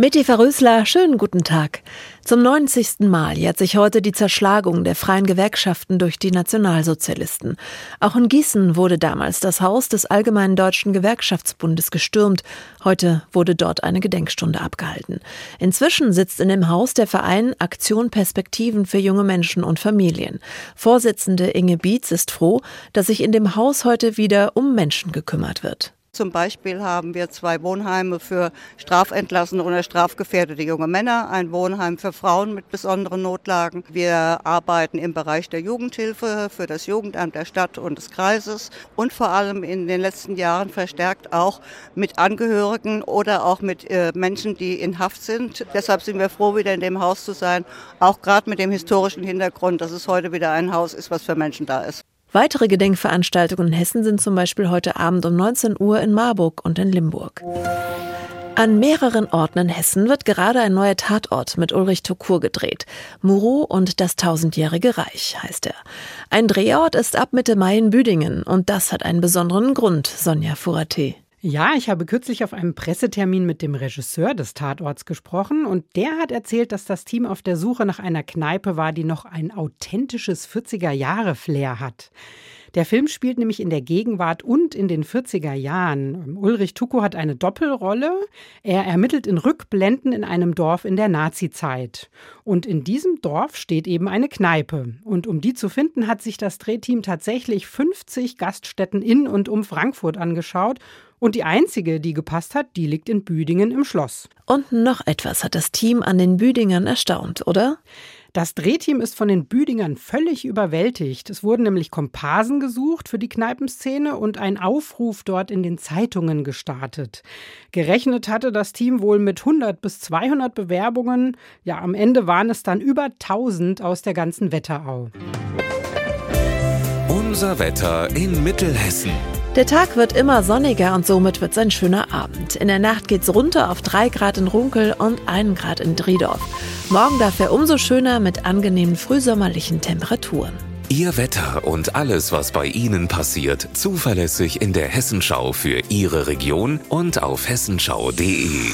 Mit Eva Rösler, schönen guten Tag. Zum 90. Mal jährt sich heute die Zerschlagung der freien Gewerkschaften durch die Nationalsozialisten. Auch in Gießen wurde damals das Haus des Allgemeinen Deutschen Gewerkschaftsbundes gestürmt. Heute wurde dort eine Gedenkstunde abgehalten. Inzwischen sitzt in dem Haus der Verein Aktion Perspektiven für junge Menschen und Familien. Vorsitzende Inge Bietz ist froh, dass sich in dem Haus heute wieder um Menschen gekümmert wird. Zum Beispiel haben wir zwei Wohnheime für strafentlassene oder strafgefährdete junge Männer, ein Wohnheim für Frauen mit besonderen Notlagen. Wir arbeiten im Bereich der Jugendhilfe für das Jugendamt der Stadt und des Kreises und vor allem in den letzten Jahren verstärkt auch mit Angehörigen oder auch mit äh, Menschen, die in Haft sind. Deshalb sind wir froh, wieder in dem Haus zu sein, auch gerade mit dem historischen Hintergrund, dass es heute wieder ein Haus ist, was für Menschen da ist. Weitere Gedenkveranstaltungen in Hessen sind zum Beispiel heute Abend um 19 Uhr in Marburg und in Limburg. An mehreren Orten in Hessen wird gerade ein neuer Tatort mit Ulrich Tukur gedreht. Muro und das tausendjährige Reich heißt er. Ein Drehort ist ab Mitte Mai in Büdingen und das hat einen besonderen Grund, Sonja Furate. Ja, ich habe kürzlich auf einem Pressetermin mit dem Regisseur des Tatorts gesprochen und der hat erzählt, dass das Team auf der Suche nach einer Kneipe war, die noch ein authentisches 40er-Jahre-Flair hat. Der Film spielt nämlich in der Gegenwart und in den 40er Jahren. Ulrich Tuko hat eine Doppelrolle. Er ermittelt in Rückblenden in einem Dorf in der Nazizeit. Und in diesem Dorf steht eben eine Kneipe. Und um die zu finden, hat sich das Drehteam tatsächlich 50 Gaststätten in und um Frankfurt angeschaut und die einzige, die gepasst hat, die liegt in Büdingen im Schloss. Und noch etwas hat das Team an den Büdingern erstaunt, oder? Das Drehteam ist von den Büdingern völlig überwältigt. Es wurden nämlich Komparsen gesucht für die Kneipenszene und ein Aufruf dort in den Zeitungen gestartet. Gerechnet hatte das Team wohl mit 100 bis 200 Bewerbungen. Ja, am Ende waren es dann über 1000 aus der ganzen Wetterau. Unser Wetter in Mittelhessen. Der Tag wird immer sonniger und somit wird es ein schöner Abend. In der Nacht geht's runter auf 3 Grad in Runkel und 1 Grad in Driedorf. Morgen dafür umso schöner mit angenehmen frühsommerlichen Temperaturen. Ihr Wetter und alles, was bei Ihnen passiert, zuverlässig in der Hessenschau für Ihre Region und auf hessenschau.de.